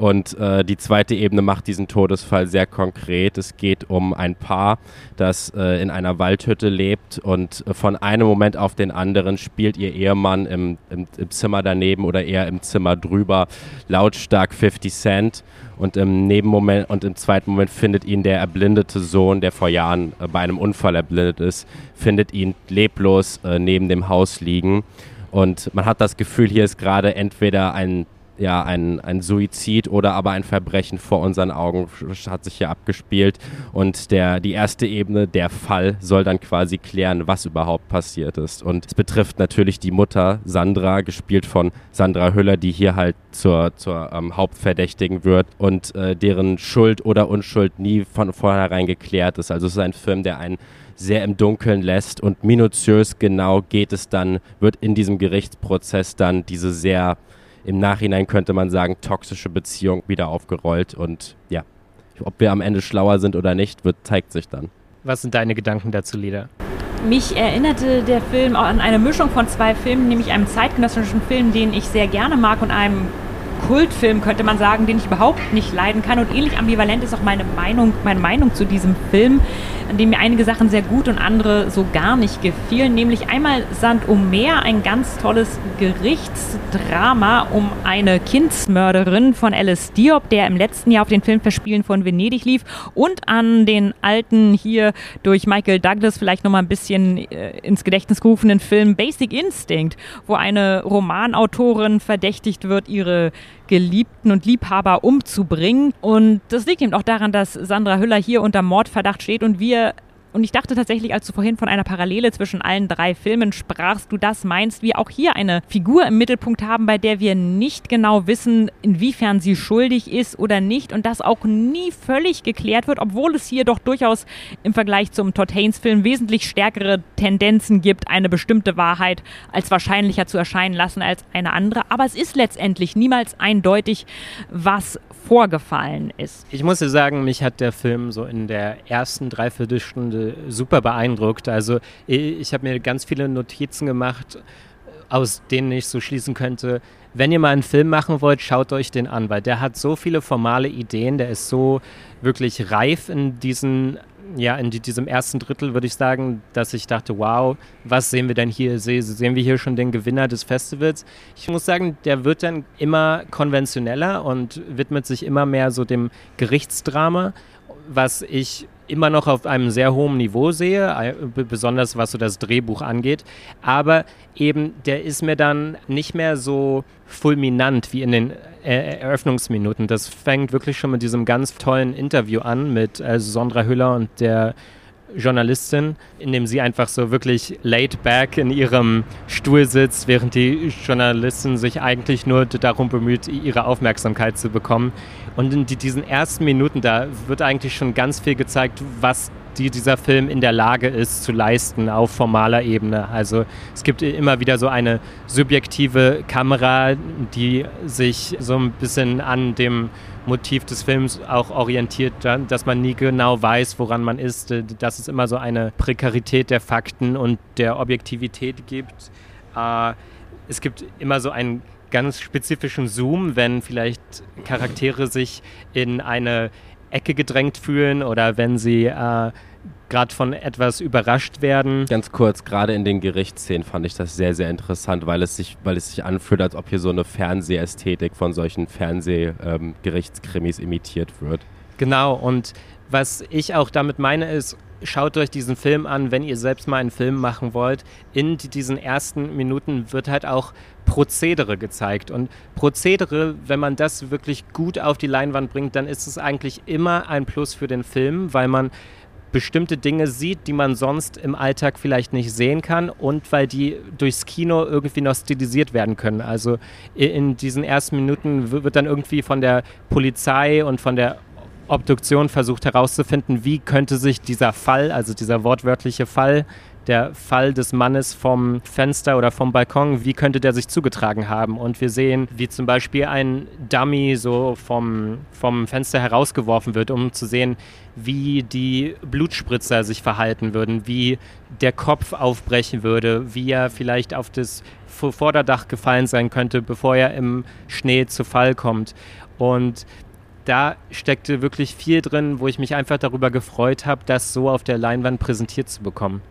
Und äh, die zweite Ebene macht diesen Todesfall sehr konkret. Es geht um ein Paar, das äh, in einer Waldhütte lebt und äh, von einem Moment auf den anderen spielt ihr Ehemann im, im, im Zimmer daneben oder eher im Zimmer drüber lautstark 50 Cent. Und im Nebenmoment und im zweiten Moment findet ihn der erblindete Sohn, der vor Jahren äh, bei einem Unfall erblindet ist, findet ihn leblos äh, neben dem Haus liegen. Und man hat das Gefühl, hier ist gerade entweder ein ja, ein, ein Suizid oder aber ein Verbrechen vor unseren Augen hat sich hier abgespielt. Und der, die erste Ebene, der Fall, soll dann quasi klären, was überhaupt passiert ist. Und es betrifft natürlich die Mutter, Sandra, gespielt von Sandra Hüller, die hier halt zur, zur ähm, Hauptverdächtigen wird und äh, deren Schuld oder Unschuld nie von vornherein geklärt ist. Also es ist ein Film, der einen sehr im Dunkeln lässt und minutiös genau geht es dann, wird in diesem Gerichtsprozess dann diese sehr im Nachhinein könnte man sagen, toxische Beziehung wieder aufgerollt. Und ja, ob wir am Ende schlauer sind oder nicht, wird, zeigt sich dann. Was sind deine Gedanken dazu, Lida? Mich erinnerte der Film auch an eine Mischung von zwei Filmen, nämlich einem zeitgenössischen Film, den ich sehr gerne mag und einem Kultfilm, könnte man sagen, den ich überhaupt nicht leiden kann. Und ähnlich ambivalent ist auch meine Meinung, meine Meinung zu diesem Film, an dem mir einige Sachen sehr gut und andere so gar nicht gefielen. Nämlich einmal Sand um Meer, ein ganz tolles Gerichtsdrama um eine Kindsmörderin von Alice Diop, der im letzten Jahr auf den Filmverspielen von Venedig lief. Und an den alten hier durch Michael Douglas vielleicht nochmal ein bisschen äh, ins Gedächtnis gerufenen Film Basic Instinct, wo eine Romanautorin verdächtigt wird, ihre Geliebten und Liebhaber umzubringen. Und das liegt eben auch daran, dass Sandra Hüller hier unter Mordverdacht steht und wir und ich dachte tatsächlich, als du vorhin von einer Parallele zwischen allen drei Filmen sprachst, du das meinst, wir auch hier eine Figur im Mittelpunkt haben, bei der wir nicht genau wissen, inwiefern sie schuldig ist oder nicht und das auch nie völlig geklärt wird, obwohl es hier doch durchaus im Vergleich zum Todd Haynes Film wesentlich stärkere Tendenzen gibt, eine bestimmte Wahrheit als wahrscheinlicher zu erscheinen lassen als eine andere. Aber es ist letztendlich niemals eindeutig, was vorgefallen ist. Ich muss dir sagen, mich hat der Film so in der ersten Dreiviertelstunde super beeindruckt. Also ich habe mir ganz viele Notizen gemacht, aus denen ich so schließen könnte, wenn ihr mal einen Film machen wollt, schaut euch den an, weil der hat so viele formale Ideen, der ist so wirklich reif in diesen ja, in die, diesem ersten Drittel würde ich sagen, dass ich dachte, wow, was sehen wir denn hier? Se, sehen wir hier schon den Gewinner des Festivals? Ich muss sagen, der wird dann immer konventioneller und widmet sich immer mehr so dem Gerichtsdrama, was ich immer noch auf einem sehr hohen Niveau sehe, äh, besonders was so das Drehbuch angeht. Aber eben, der ist mir dann nicht mehr so fulminant wie in den äh, Eröffnungsminuten. Das fängt wirklich schon mit diesem ganz tollen Interview an mit äh, Sondra Hüller und der Journalistin, in dem sie einfach so wirklich laid back in ihrem Stuhl sitzt, während die Journalistin sich eigentlich nur darum bemüht, ihre Aufmerksamkeit zu bekommen. Und in diesen ersten Minuten, da wird eigentlich schon ganz viel gezeigt, was die dieser Film in der Lage ist zu leisten auf formaler Ebene. Also es gibt immer wieder so eine subjektive Kamera, die sich so ein bisschen an dem Motiv des Films auch orientiert, dass man nie genau weiß, woran man ist, dass es immer so eine Prekarität der Fakten und der Objektivität gibt. Äh, es gibt immer so einen ganz spezifischen Zoom, wenn vielleicht Charaktere sich in eine Ecke gedrängt fühlen oder wenn sie äh, gerade von etwas überrascht werden. Ganz kurz, gerade in den Gerichtsszenen fand ich das sehr, sehr interessant, weil es sich, weil es sich anfühlt, als ob hier so eine Fernsehästhetik von solchen Fernsehgerichtskrimis ähm, imitiert wird. Genau, und was ich auch damit meine, ist, schaut euch diesen Film an, wenn ihr selbst mal einen Film machen wollt. In diesen ersten Minuten wird halt auch Prozedere gezeigt. Und Prozedere, wenn man das wirklich gut auf die Leinwand bringt, dann ist es eigentlich immer ein Plus für den Film, weil man bestimmte Dinge sieht, die man sonst im Alltag vielleicht nicht sehen kann und weil die durchs Kino irgendwie noch stilisiert werden können. Also in diesen ersten Minuten wird dann irgendwie von der Polizei und von der Obduktion versucht herauszufinden, wie könnte sich dieser Fall, also dieser wortwörtliche Fall, der Fall des Mannes vom Fenster oder vom Balkon, wie könnte der sich zugetragen haben? Und wir sehen, wie zum Beispiel ein Dummy so vom, vom Fenster herausgeworfen wird, um zu sehen, wie die Blutspritzer sich verhalten würden, wie der Kopf aufbrechen würde, wie er vielleicht auf das Vorderdach gefallen sein könnte, bevor er im Schnee zu Fall kommt. Und da steckte wirklich viel drin, wo ich mich einfach darüber gefreut habe, das so auf der Leinwand präsentiert zu bekommen.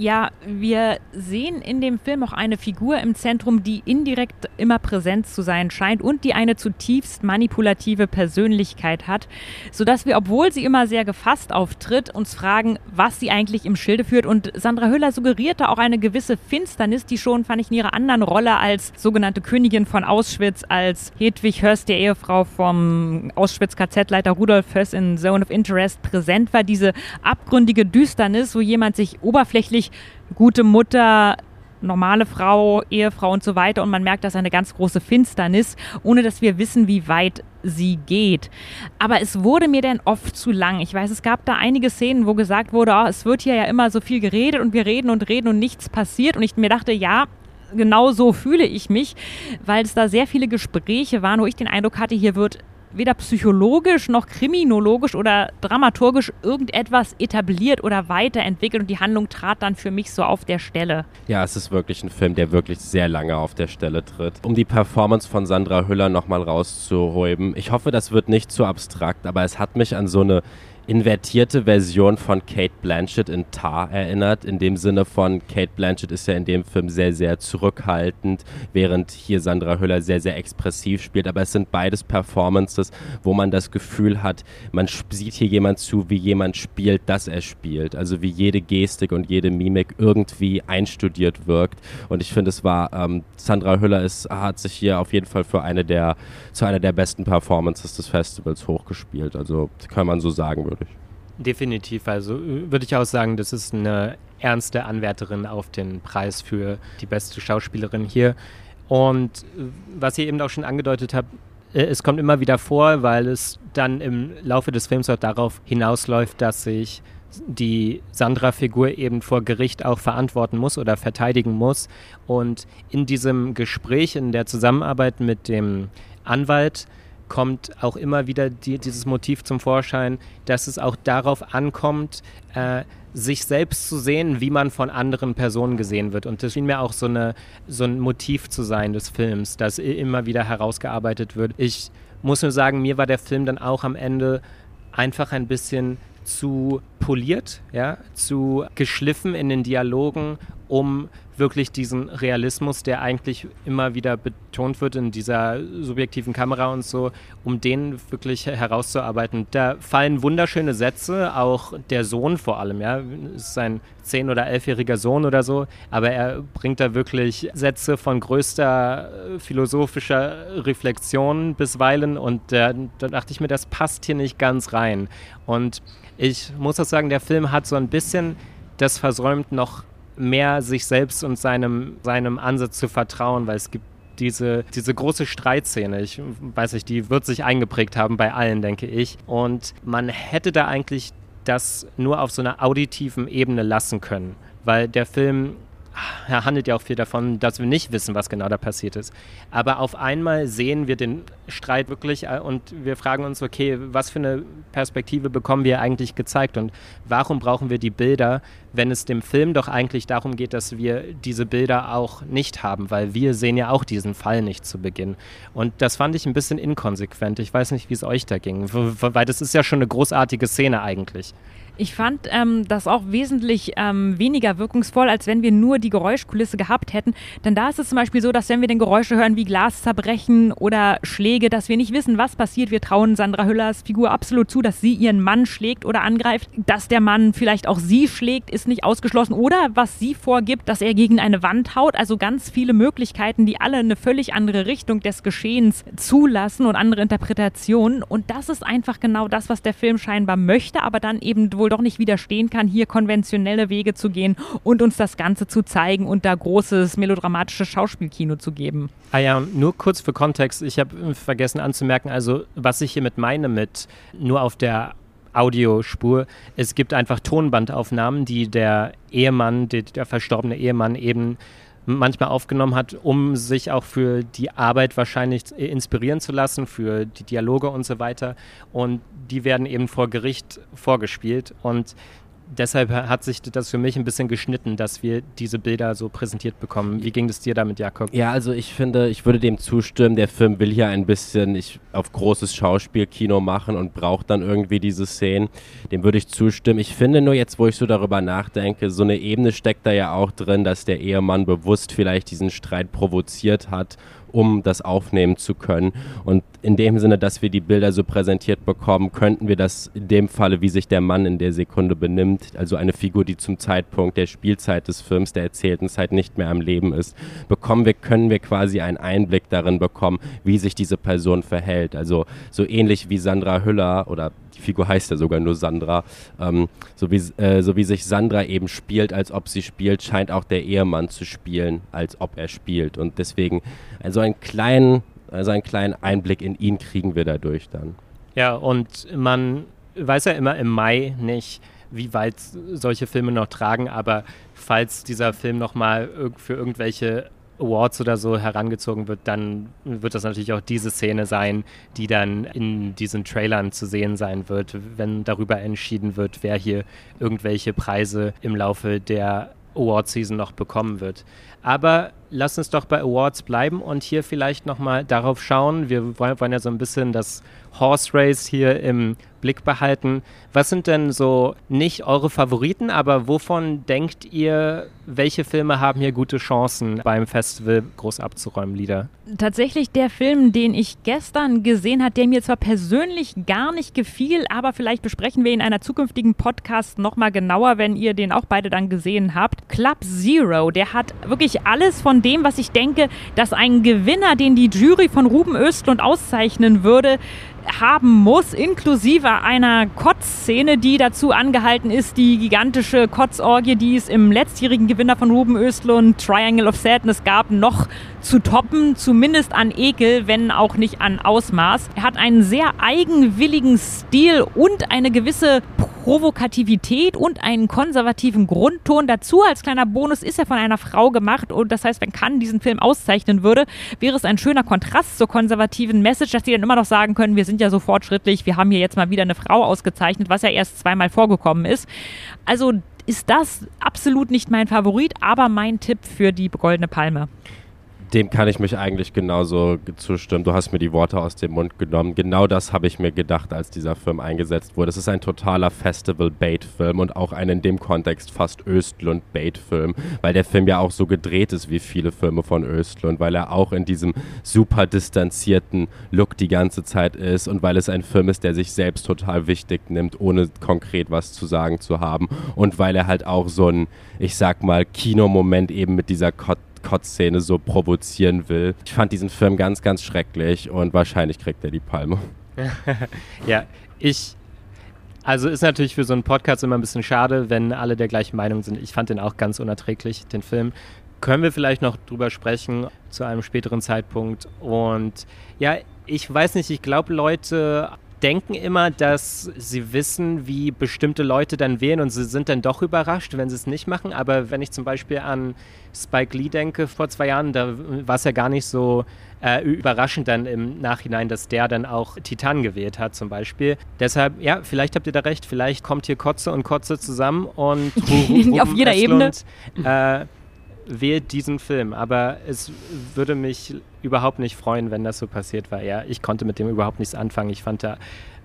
Ja, wir sehen in dem Film auch eine Figur im Zentrum, die indirekt immer präsent zu sein scheint und die eine zutiefst manipulative Persönlichkeit hat, sodass wir, obwohl sie immer sehr gefasst auftritt, uns fragen, was sie eigentlich im Schilde führt. Und Sandra Hüller suggerierte auch eine gewisse Finsternis, die schon, fand ich, in ihrer anderen Rolle als sogenannte Königin von Auschwitz, als Hedwig Hörs, der Ehefrau vom Auschwitz-KZ-Leiter Rudolf Höss in Zone of Interest präsent war. Diese abgründige Düsternis, wo jemand sich oberflächlich gute Mutter, normale Frau, Ehefrau und so weiter. Und man merkt, dass eine ganz große Finsternis, ohne dass wir wissen, wie weit sie geht. Aber es wurde mir dann oft zu lang. Ich weiß, es gab da einige Szenen, wo gesagt wurde, oh, es wird hier ja immer so viel geredet und wir reden und reden und nichts passiert. Und ich mir dachte, ja, genau so fühle ich mich, weil es da sehr viele Gespräche waren, wo ich den Eindruck hatte, hier wird weder psychologisch noch kriminologisch oder dramaturgisch irgendetwas etabliert oder weiterentwickelt und die Handlung trat dann für mich so auf der Stelle. Ja, es ist wirklich ein Film, der wirklich sehr lange auf der Stelle tritt. Um die Performance von Sandra Hüller nochmal rauszuhäuben, ich hoffe, das wird nicht zu abstrakt, aber es hat mich an so eine invertierte Version von Kate Blanchett in Tar erinnert. In dem Sinne von Kate Blanchett ist ja in dem Film sehr, sehr zurückhaltend, während hier Sandra Hüller sehr, sehr expressiv spielt. Aber es sind beides Performances, wo man das Gefühl hat, man sieht hier jemand zu, wie jemand spielt, dass er spielt. Also wie jede Gestik und jede Mimik irgendwie einstudiert wirkt. Und ich finde, es war, ähm, Sandra Hüller ist, hat sich hier auf jeden Fall für eine der, zu einer der besten Performances des Festivals hochgespielt. Also kann man so sagen, würde Definitiv. Also äh, würde ich auch sagen, das ist eine ernste Anwärterin auf den Preis für die beste Schauspielerin hier. Und äh, was ihr eben auch schon angedeutet habt, äh, es kommt immer wieder vor, weil es dann im Laufe des Films auch darauf hinausläuft, dass sich die Sandra-Figur eben vor Gericht auch verantworten muss oder verteidigen muss. Und in diesem Gespräch, in der Zusammenarbeit mit dem Anwalt, kommt auch immer wieder die, dieses Motiv zum Vorschein, dass es auch darauf ankommt, äh, sich selbst zu sehen, wie man von anderen Personen gesehen wird. Und das schien mir auch so, eine, so ein Motiv zu sein des Films, das immer wieder herausgearbeitet wird. Ich muss nur sagen, mir war der Film dann auch am Ende einfach ein bisschen zu poliert, ja, zu geschliffen in den Dialogen, um wirklich diesen Realismus, der eigentlich immer wieder betont wird in dieser subjektiven Kamera und so, um den wirklich herauszuarbeiten. Da fallen wunderschöne Sätze, auch der Sohn vor allem, ja, ist sein zehn- oder elfjähriger Sohn oder so, aber er bringt da wirklich Sätze von größter äh, philosophischer Reflexion bisweilen und äh, da dachte ich mir, das passt hier nicht ganz rein. Und ich muss auch sagen, der Film hat so ein bisschen das versäumt, noch mehr sich selbst und seinem, seinem Ansatz zu vertrauen, weil es gibt diese, diese große Streitszene, ich weiß nicht, die wird sich eingeprägt haben bei allen, denke ich. Und man hätte da eigentlich das nur auf so einer auditiven Ebene lassen können, weil der Film er handelt ja auch viel davon, dass wir nicht wissen, was genau da passiert ist. Aber auf einmal sehen wir den Streit wirklich äh, und wir fragen uns, okay, was für eine Perspektive bekommen wir eigentlich gezeigt und warum brauchen wir die Bilder, wenn es dem Film doch eigentlich darum geht, dass wir diese Bilder auch nicht haben, weil wir sehen ja auch diesen Fall nicht zu Beginn. Und das fand ich ein bisschen inkonsequent. Ich weiß nicht, wie es euch da ging, weil das ist ja schon eine großartige Szene eigentlich. Ich fand ähm, das auch wesentlich ähm, weniger wirkungsvoll, als wenn wir nur die Geräuschkulisse gehabt hätten. Denn da ist es zum Beispiel so, dass wenn wir den Geräusche hören wie Glas zerbrechen oder Schläge, dass wir nicht wissen, was passiert. Wir trauen Sandra Hüllers Figur absolut zu, dass sie ihren Mann schlägt oder angreift. Dass der Mann vielleicht auch sie schlägt, ist nicht ausgeschlossen. Oder was sie vorgibt, dass er gegen eine Wand haut. Also ganz viele Möglichkeiten, die alle eine völlig andere Richtung des Geschehens zulassen und andere Interpretationen. Und das ist einfach genau das, was der Film scheinbar möchte, aber dann eben wohl doch nicht widerstehen kann, hier konventionelle Wege zu gehen und uns das Ganze zu zeigen und da großes melodramatisches Schauspielkino zu geben. Ah ja, nur kurz für Kontext. Ich habe vergessen anzumerken, also was ich hiermit meine mit nur auf der Audiospur. Es gibt einfach Tonbandaufnahmen, die der Ehemann, der, der verstorbene Ehemann eben manchmal aufgenommen hat, um sich auch für die Arbeit wahrscheinlich inspirieren zu lassen, für die Dialoge und so weiter. Und die werden eben vor Gericht vorgespielt. Und deshalb hat sich das für mich ein bisschen geschnitten, dass wir diese Bilder so präsentiert bekommen. Wie ging es dir damit, Jakob? Ja, also ich finde, ich würde dem zustimmen. Der Film will hier ein bisschen ich, auf großes Schauspielkino machen und braucht dann irgendwie diese Szenen. Dem würde ich zustimmen. Ich finde nur jetzt, wo ich so darüber nachdenke, so eine Ebene steckt da ja auch drin, dass der Ehemann bewusst vielleicht diesen Streit provoziert hat um das aufnehmen zu können. Und in dem Sinne, dass wir die Bilder so präsentiert bekommen, könnten wir das in dem Falle, wie sich der Mann in der Sekunde benimmt, also eine Figur, die zum Zeitpunkt der Spielzeit des Films, der erzählten Zeit nicht mehr am Leben ist, bekommen wir, können wir quasi einen Einblick darin bekommen, wie sich diese Person verhält. Also so ähnlich wie Sandra Hüller oder die Figur heißt ja sogar nur Sandra, ähm, so, wie, äh, so wie sich Sandra eben spielt, als ob sie spielt, scheint auch der Ehemann zu spielen, als ob er spielt. Und deswegen, also einen kleinen, also einen kleinen Einblick in ihn kriegen wir dadurch dann. Ja, und man weiß ja immer im Mai nicht, wie weit solche Filme noch tragen, aber falls dieser Film nochmal für irgendwelche Awards oder so herangezogen wird, dann wird das natürlich auch diese Szene sein, die dann in diesen Trailern zu sehen sein wird, wenn darüber entschieden wird, wer hier irgendwelche Preise im Laufe der Award-Season noch bekommen wird. Aber lass uns doch bei Awards bleiben und hier vielleicht nochmal darauf schauen. Wir wollen ja so ein bisschen das Horse Race hier im Blick behalten. Was sind denn so nicht eure Favoriten, aber wovon denkt ihr, welche Filme haben hier gute Chancen beim Festival groß abzuräumen, Lieder? Tatsächlich der Film, den ich gestern gesehen habe, der mir zwar persönlich gar nicht gefiel, aber vielleicht besprechen wir in einer zukünftigen Podcast nochmal genauer, wenn ihr den auch beide dann gesehen habt. Club Zero, der hat wirklich alles von dem, was ich denke, dass ein Gewinner, den die Jury von Ruben Östlund auszeichnen würde, haben muss, inklusive einer Kotzszene, die dazu angehalten ist, die gigantische Kotzorgie, die es im letztjährigen Gewinner von Ruben Östlund Triangle of Sadness gab, noch zu toppen, zumindest an Ekel, wenn auch nicht an Ausmaß. Er hat einen sehr eigenwilligen Stil und eine gewisse Provokativität und einen konservativen Grundton. Dazu als kleiner Bonus ist er von einer Frau gemacht und das heißt, wenn Cannes diesen Film auszeichnen würde, wäre es ein schöner Kontrast zur konservativen Message, dass die dann immer noch sagen können, wir sind ja so fortschrittlich, wir haben hier jetzt mal wieder eine Frau ausgezeichnet, was ja erst zweimal vorgekommen ist. Also ist das absolut nicht mein Favorit, aber mein Tipp für die Goldene Palme. Dem kann ich mich eigentlich genauso zustimmen. Du hast mir die Worte aus dem Mund genommen. Genau das habe ich mir gedacht, als dieser Film eingesetzt wurde. Es ist ein totaler Festival-Bait-Film und auch ein in dem Kontext fast Östlund-Bait-Film, weil der Film ja auch so gedreht ist wie viele Filme von Östlund, weil er auch in diesem super distanzierten Look die ganze Zeit ist und weil es ein Film ist, der sich selbst total wichtig nimmt, ohne konkret was zu sagen zu haben und weil er halt auch so ein, ich sag mal, Kinomoment eben mit dieser Kot Kotzszene so provozieren will. Ich fand diesen Film ganz, ganz schrecklich und wahrscheinlich kriegt er die Palme. <laughs> ja, ich. Also ist natürlich für so einen Podcast immer ein bisschen schade, wenn alle der gleichen Meinung sind. Ich fand den auch ganz unerträglich, den Film. Können wir vielleicht noch drüber sprechen zu einem späteren Zeitpunkt. Und ja, ich weiß nicht, ich glaube, Leute denken immer, dass sie wissen, wie bestimmte Leute dann wählen und sie sind dann doch überrascht, wenn sie es nicht machen. Aber wenn ich zum Beispiel an Spike Lee denke vor zwei Jahren, da war es ja gar nicht so äh, überraschend dann im Nachhinein, dass der dann auch Titan gewählt hat zum Beispiel. Deshalb, ja, vielleicht habt ihr da recht, vielleicht kommt hier Kotze und Kotze zusammen und <laughs> auf jeder Ebene. Äh, wählt diesen Film. Aber es würde mich überhaupt nicht freuen, wenn das so passiert war. Ja, ich konnte mit dem überhaupt nichts anfangen. Ich fand da,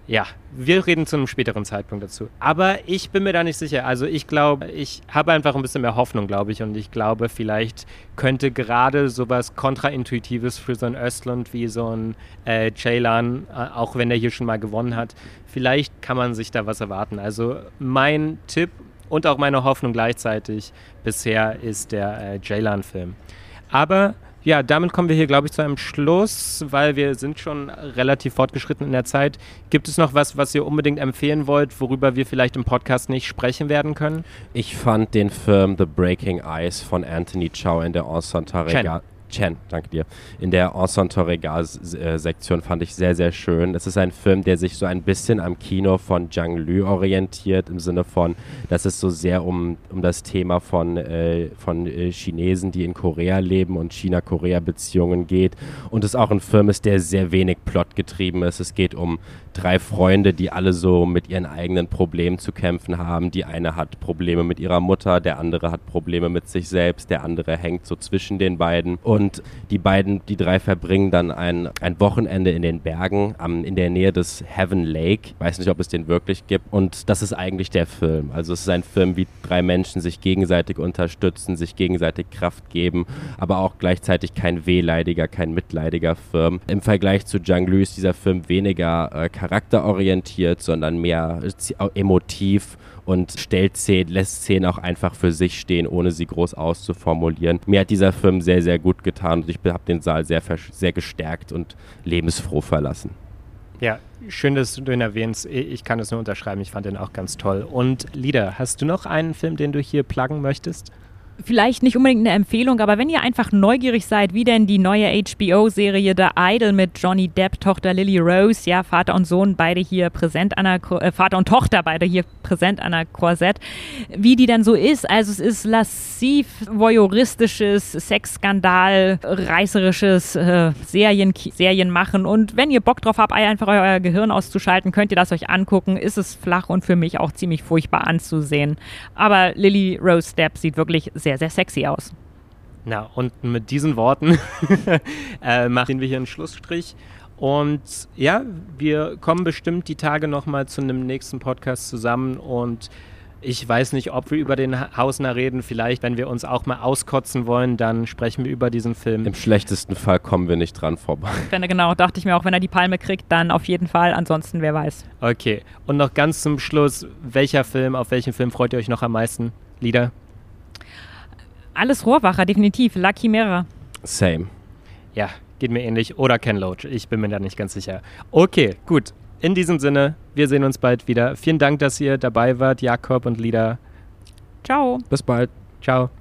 ja, wir reden zu einem späteren Zeitpunkt dazu. Aber ich bin mir da nicht sicher. Also ich glaube, ich habe einfach ein bisschen mehr Hoffnung, glaube ich. Und ich glaube, vielleicht könnte gerade sowas Kontraintuitives für so ein Östlund wie so ein äh, Ceylan, äh, auch wenn der hier schon mal gewonnen hat, vielleicht kann man sich da was erwarten. Also mein Tipp und auch meine Hoffnung gleichzeitig bisher ist der äh, Jaylan-Film. Aber ja, damit kommen wir hier, glaube ich, zu einem Schluss, weil wir sind schon relativ fortgeschritten in der Zeit. Gibt es noch was, was ihr unbedingt empfehlen wollt, worüber wir vielleicht im Podcast nicht sprechen werden können? Ich fand den Film The Breaking Ice von Anthony Chow in der Ensemble Regal. Chen, danke dir. In der Ensemble Regal-Sektion fand ich sehr, sehr schön. Es ist ein Film, der sich so ein bisschen am Kino von Zhang Lu orientiert, im Sinne von, dass es so sehr um, um das Thema von, äh, von äh, Chinesen, die in Korea leben und China-Korea-Beziehungen geht. Und es auch ein Film ist, der sehr wenig plotgetrieben ist. Es geht um drei Freunde, die alle so mit ihren eigenen Problemen zu kämpfen haben. Die eine hat Probleme mit ihrer Mutter, der andere hat Probleme mit sich selbst, der andere hängt so zwischen den beiden. Und die beiden, die drei verbringen dann ein, ein Wochenende in den Bergen am, in der Nähe des Heaven Lake. Ich weiß nicht, ob es den wirklich gibt. Und das ist eigentlich der Film. Also es ist ein Film, wie drei Menschen sich gegenseitig unterstützen, sich gegenseitig Kraft geben, aber auch gleichzeitig kein wehleidiger, kein mitleidiger Film. Im Vergleich zu Lu ist dieser Film weniger äh, charakterorientiert, sondern mehr emotiv und stellt Szenen, lässt Szenen auch einfach für sich stehen, ohne sie groß auszuformulieren. Mir hat dieser Film sehr, sehr gut getan und ich habe den Saal sehr, sehr gestärkt und lebensfroh verlassen. Ja, schön, dass du den erwähnst. Ich kann es nur unterschreiben. Ich fand den auch ganz toll. Und Lieder, hast du noch einen Film, den du hier pluggen möchtest? Vielleicht nicht unbedingt eine Empfehlung, aber wenn ihr einfach neugierig seid, wie denn die neue HBO-Serie The Idol mit Johnny Depp, Tochter Lily Rose, ja, Vater und Sohn beide hier präsent an der, äh, Vater und Tochter beide hier präsent an der Korsett, wie die dann so ist. Also es ist lassiv, voyeuristisches, Sexskandal, reißerisches äh, Serien, Serienmachen und wenn ihr Bock drauf habt, einfach euer Gehirn auszuschalten, könnt ihr das euch angucken. Ist es flach und für mich auch ziemlich furchtbar anzusehen. Aber Lily Rose Depp sieht wirklich sehr, sehr sexy aus. Na, und mit diesen Worten <laughs> äh, machen wir hier einen Schlussstrich. Und ja, wir kommen bestimmt die Tage nochmal zu einem nächsten Podcast zusammen und ich weiß nicht, ob wir über den Hausner reden. Vielleicht, wenn wir uns auch mal auskotzen wollen, dann sprechen wir über diesen Film. Im schlechtesten Fall kommen wir nicht dran vorbei. <laughs> Genau, dachte ich mir auch, wenn er die Palme kriegt, dann auf jeden Fall. Ansonsten, wer weiß. Okay. Und noch ganz zum Schluss, welcher Film, auf welchen Film freut ihr euch noch am meisten? Lieder? Alles Rohrwacher, definitiv. La Chimera. Same. Ja, geht mir ähnlich. Oder Ken Loach. Ich bin mir da nicht ganz sicher. Okay, gut. In diesem Sinne, wir sehen uns bald wieder. Vielen Dank, dass ihr dabei wart, Jakob und Lida. Ciao. Bis bald. Ciao.